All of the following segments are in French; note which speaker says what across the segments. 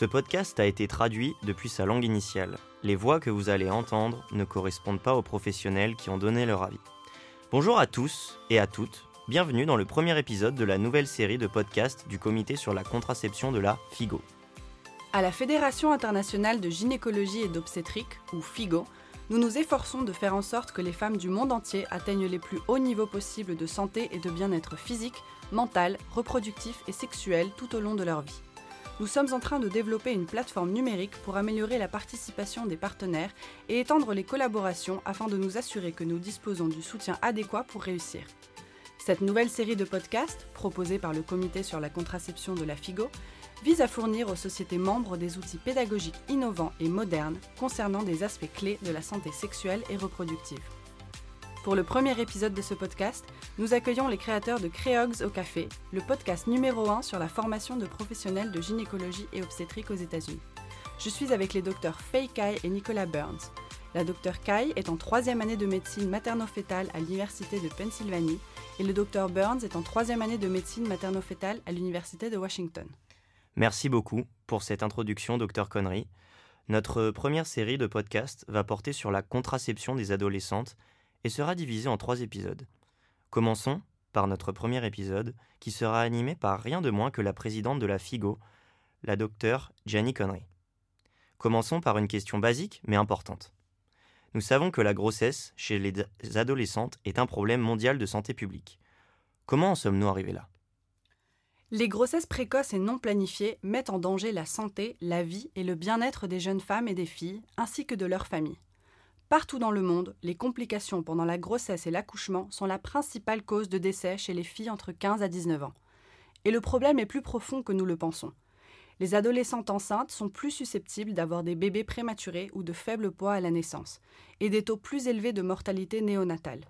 Speaker 1: Ce podcast a été traduit depuis sa langue initiale. Les voix que vous allez entendre ne correspondent pas aux professionnels qui ont donné leur avis. Bonjour à tous et à toutes, bienvenue dans le premier épisode de la nouvelle série de podcasts du Comité sur la contraception de la FIGO.
Speaker 2: À la Fédération internationale de gynécologie et d'obstétrique, ou FIGO, nous nous efforçons de faire en sorte que les femmes du monde entier atteignent les plus hauts niveaux possibles de santé et de bien-être physique, mental, reproductif et sexuel tout au long de leur vie. Nous sommes en train de développer une plateforme numérique pour améliorer la participation des partenaires et étendre les collaborations afin de nous assurer que nous disposons du soutien adéquat pour réussir. Cette nouvelle série de podcasts, proposée par le Comité sur la contraception de la FIGO, vise à fournir aux sociétés membres des outils pédagogiques innovants et modernes concernant des aspects clés de la santé sexuelle et reproductive. Pour le premier épisode de ce podcast, nous accueillons les créateurs de Créogs au Café, le podcast numéro 1 sur la formation de professionnels de gynécologie et obstétrique aux États-Unis. Je suis avec les docteurs Faye Kai et Nicolas Burns. La docteur Kai est en troisième année de médecine materno-fétale à l'Université de Pennsylvanie et le docteur Burns est en troisième année de médecine materno-fétale à l'Université de Washington.
Speaker 1: Merci beaucoup pour cette introduction, docteur Connery. Notre première série de podcasts va porter sur la contraception des adolescentes et sera divisée en trois épisodes. Commençons par notre premier épisode, qui sera animé par rien de moins que la présidente de la FIGO, la docteure Jenny Connery. Commençons par une question basique mais importante. Nous savons que la grossesse chez les adolescentes est un problème mondial de santé publique. Comment en sommes-nous arrivés là?
Speaker 2: Les grossesses précoces et non planifiées mettent en danger la santé, la vie et le bien-être des jeunes femmes et des filles, ainsi que de leurs familles. Partout dans le monde, les complications pendant la grossesse et l'accouchement sont la principale cause de décès chez les filles entre 15 à 19 ans. Et le problème est plus profond que nous le pensons. Les adolescentes enceintes sont plus susceptibles d'avoir des bébés prématurés ou de faible poids à la naissance, et des taux plus élevés de mortalité néonatale.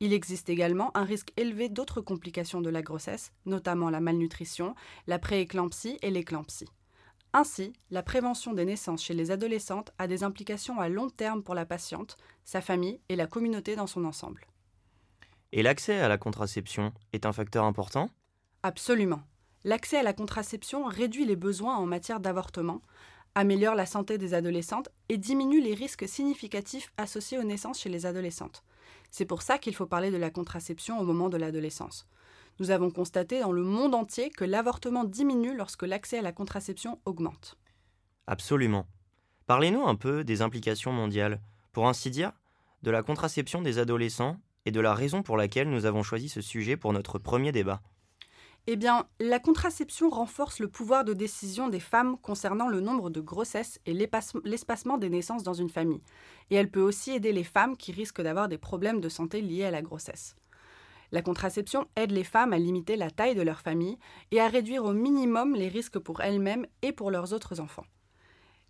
Speaker 2: Il existe également un risque élevé d'autres complications de la grossesse, notamment la malnutrition, la prééclampsie et l'éclampsie. Ainsi, la prévention des naissances chez les adolescentes a des implications à long terme pour la patiente, sa famille et la communauté dans son ensemble.
Speaker 1: Et l'accès à la contraception est un facteur important?
Speaker 2: Absolument. L'accès à la contraception réduit les besoins en matière d'avortement, améliore la santé des adolescentes et diminue les risques significatifs associés aux naissances chez les adolescentes. C'est pour ça qu'il faut parler de la contraception au moment de l'adolescence. Nous avons constaté dans le monde entier que l'avortement diminue lorsque l'accès à la contraception augmente.
Speaker 1: Absolument. Parlez-nous un peu des implications mondiales, pour ainsi dire, de la contraception des adolescents et de la raison pour laquelle nous avons choisi ce sujet pour notre premier débat.
Speaker 2: Eh bien, la contraception renforce le pouvoir de décision des femmes concernant le nombre de grossesses et l'espacement des naissances dans une famille. Et elle peut aussi aider les femmes qui risquent d'avoir des problèmes de santé liés à la grossesse. La contraception aide les femmes à limiter la taille de leur famille et à réduire au minimum les risques pour elles-mêmes et pour leurs autres enfants.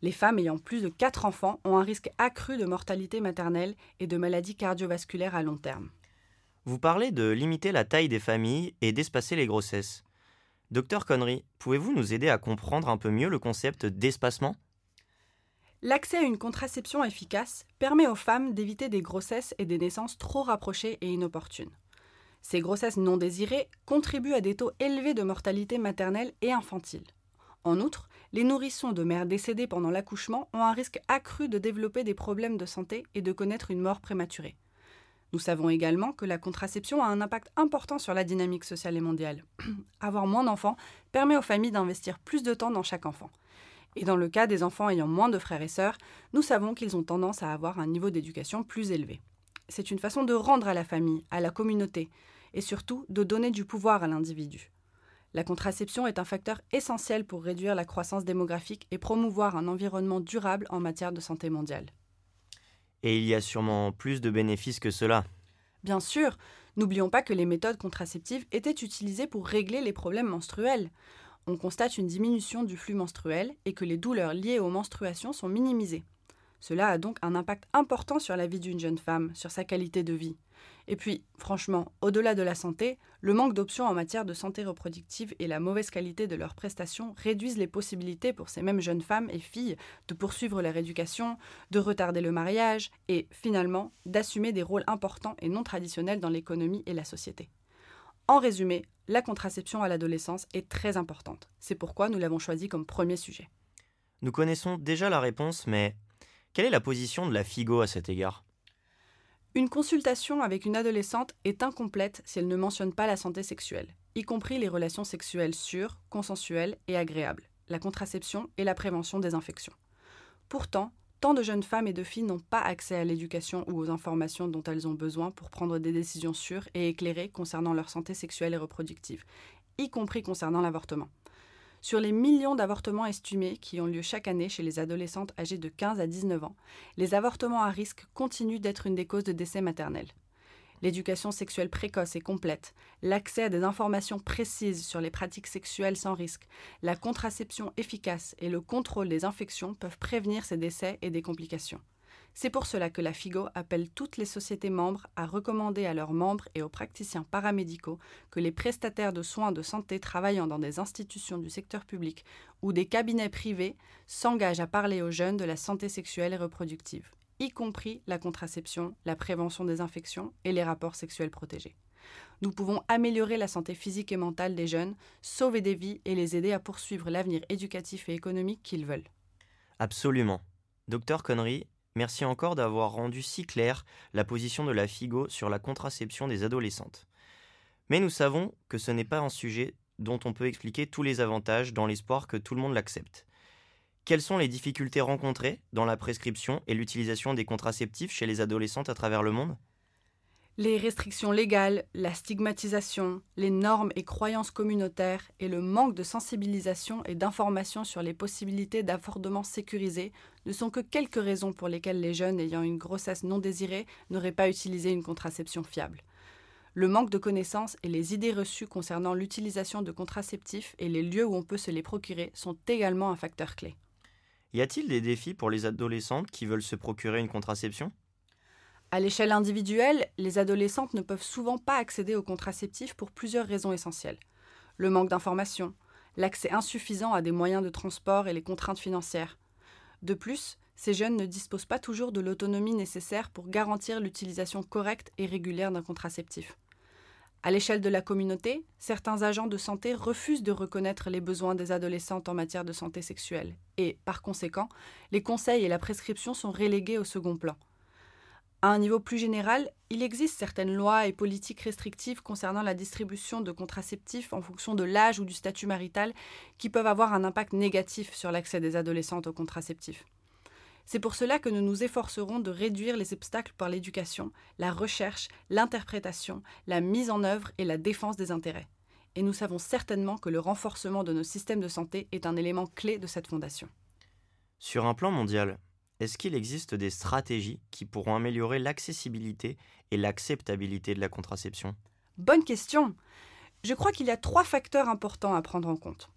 Speaker 2: Les femmes ayant plus de 4 enfants ont un risque accru de mortalité maternelle et de maladies cardiovasculaires à long terme.
Speaker 1: Vous parlez de limiter la taille des familles et d'espacer les grossesses. Docteur Connery, pouvez-vous nous aider à comprendre un peu mieux le concept d'espacement?
Speaker 2: L'accès à une contraception efficace permet aux femmes d'éviter des grossesses et des naissances trop rapprochées et inopportunes. Ces grossesses non désirées contribuent à des taux élevés de mortalité maternelle et infantile. En outre, les nourrissons de mères décédées pendant l'accouchement ont un risque accru de développer des problèmes de santé et de connaître une mort prématurée. Nous savons également que la contraception a un impact important sur la dynamique sociale et mondiale. Avoir moins d'enfants permet aux familles d'investir plus de temps dans chaque enfant. Et dans le cas des enfants ayant moins de frères et sœurs, nous savons qu'ils ont tendance à avoir un niveau d'éducation plus élevé. C'est une façon de rendre à la famille, à la communauté, et surtout de donner du pouvoir à l'individu. La contraception est un facteur essentiel pour réduire la croissance démographique et promouvoir un environnement durable en matière de santé mondiale.
Speaker 1: Et il y a sûrement plus de bénéfices que cela.
Speaker 2: Bien sûr, n'oublions pas que les méthodes contraceptives étaient utilisées pour régler les problèmes menstruels. On constate une diminution du flux menstruel et que les douleurs liées aux menstruations sont minimisées. Cela a donc un impact important sur la vie d'une jeune femme, sur sa qualité de vie. Et puis, franchement, au-delà de la santé, le manque d'options en matière de santé reproductive et la mauvaise qualité de leurs prestations réduisent les possibilités pour ces mêmes jeunes femmes et filles de poursuivre leur éducation, de retarder le mariage et, finalement, d'assumer des rôles importants et non traditionnels dans l'économie et la société. En résumé, la contraception à l'adolescence est très importante. C'est pourquoi nous l'avons choisi comme premier sujet.
Speaker 1: Nous connaissons déjà la réponse, mais quelle est la position de la FIGO à cet égard?
Speaker 2: Une consultation avec une adolescente est incomplète si elle ne mentionne pas la santé sexuelle, y compris les relations sexuelles sûres, consensuelles et agréables, la contraception et la prévention des infections. Pourtant, tant de jeunes femmes et de filles n'ont pas accès à l'éducation ou aux informations dont elles ont besoin pour prendre des décisions sûres et éclairées concernant leur santé sexuelle et reproductive, y compris concernant l'avortement. Sur les millions d'avortements estimés qui ont lieu chaque année chez les adolescentes âgées de 15 à 19 ans, les avortements à risque continuent d'être une des causes de décès maternels. L'éducation sexuelle précoce et complète, l'accès à des informations précises sur les pratiques sexuelles sans risque, la contraception efficace et le contrôle des infections peuvent prévenir ces décès et des complications. C'est pour cela que la FIGO appelle toutes les sociétés membres à recommander à leurs membres et aux praticiens paramédicaux que les prestataires de soins de santé travaillant dans des institutions du secteur public ou des cabinets privés s'engagent à parler aux jeunes de la santé sexuelle et reproductive y compris la contraception, la prévention des infections et les rapports sexuels protégés. Nous pouvons améliorer la santé physique et mentale des jeunes, sauver des vies et les aider à poursuivre l'avenir éducatif et économique qu'ils veulent.
Speaker 1: Absolument. Docteur Connery, merci encore d'avoir rendu si claire la position de la FIGO sur la contraception des adolescentes. Mais nous savons que ce n'est pas un sujet dont on peut expliquer tous les avantages dans l'espoir que tout le monde l'accepte. Quelles sont les difficultés rencontrées dans la prescription et l'utilisation des contraceptifs chez les adolescentes à travers le monde?
Speaker 2: Les restrictions légales, la stigmatisation, les normes et croyances communautaires et le manque de sensibilisation et d'information sur les possibilités d'affordement sécurisé ne sont que quelques raisons pour lesquelles les jeunes ayant une grossesse non désirée n'auraient pas utilisé une contraception fiable. Le manque de connaissances et les idées reçues concernant l'utilisation de contraceptifs et les lieux où on peut se les procurer sont également un facteur clé.
Speaker 1: Y a-t-il des défis pour les adolescentes qui veulent se procurer une contraception?
Speaker 2: À l'échelle individuelle, les adolescentes ne peuvent souvent pas accéder aux contraceptifs pour plusieurs raisons essentielles. Le manque d'information, l'accès insuffisant à des moyens de transport et les contraintes financières. De plus, ces jeunes ne disposent pas toujours de l'autonomie nécessaire pour garantir l'utilisation correcte et régulière d'un contraceptif. À l'échelle de la communauté, certains agents de santé refusent de reconnaître les besoins des adolescentes en matière de santé sexuelle et, par conséquent, les conseils et la prescription sont relégués au second plan. À un niveau plus général, il existe certaines lois et politiques restrictives concernant la distribution de contraceptifs en fonction de l'âge ou du statut marital qui peuvent avoir un impact négatif sur l'accès des adolescentes aux contraceptifs. C'est pour cela que nous nous efforcerons de réduire les obstacles par l'éducation, la recherche, l'interprétation, la mise en œuvre et la défense des intérêts. Et nous savons certainement que le renforcement de nos systèmes de santé est un élément clé de cette fondation.
Speaker 1: Sur un plan mondial, est-ce qu'il existe des stratégies qui pourront améliorer l'accessibilité et l'acceptabilité de la contraception?
Speaker 2: Bonne question Je crois qu'il y a trois facteurs importants à prendre en compte.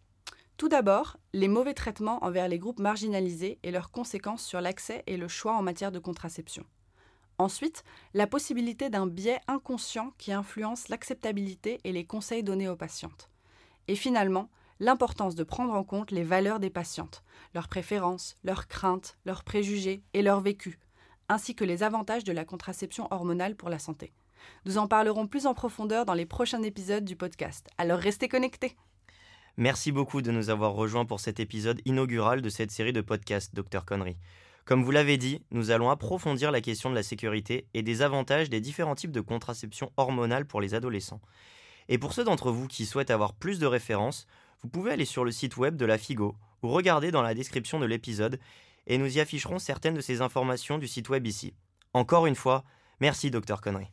Speaker 2: Tout d'abord, les mauvais traitements envers les groupes marginalisés et leurs conséquences sur l'accès et le choix en matière de contraception. Ensuite, la possibilité d'un biais inconscient qui influence l'acceptabilité et les conseils donnés aux patientes. Et finalement, l'importance de prendre en compte les valeurs des patientes, leurs préférences, leurs craintes, leurs préjugés et leur vécu, ainsi que les avantages de la contraception hormonale pour la santé. Nous en parlerons plus en profondeur dans les prochains épisodes du podcast, alors restez connectés
Speaker 1: Merci beaucoup de nous avoir rejoints pour cet épisode inaugural de cette série de podcasts, Dr Connery. Comme vous l'avez dit, nous allons approfondir la question de la sécurité et des avantages des différents types de contraception hormonale pour les adolescents. Et pour ceux d'entre vous qui souhaitent avoir plus de références, vous pouvez aller sur le site web de la FIGO ou regarder dans la description de l'épisode et nous y afficherons certaines de ces informations du site web ici. Encore une fois, merci Dr Connery.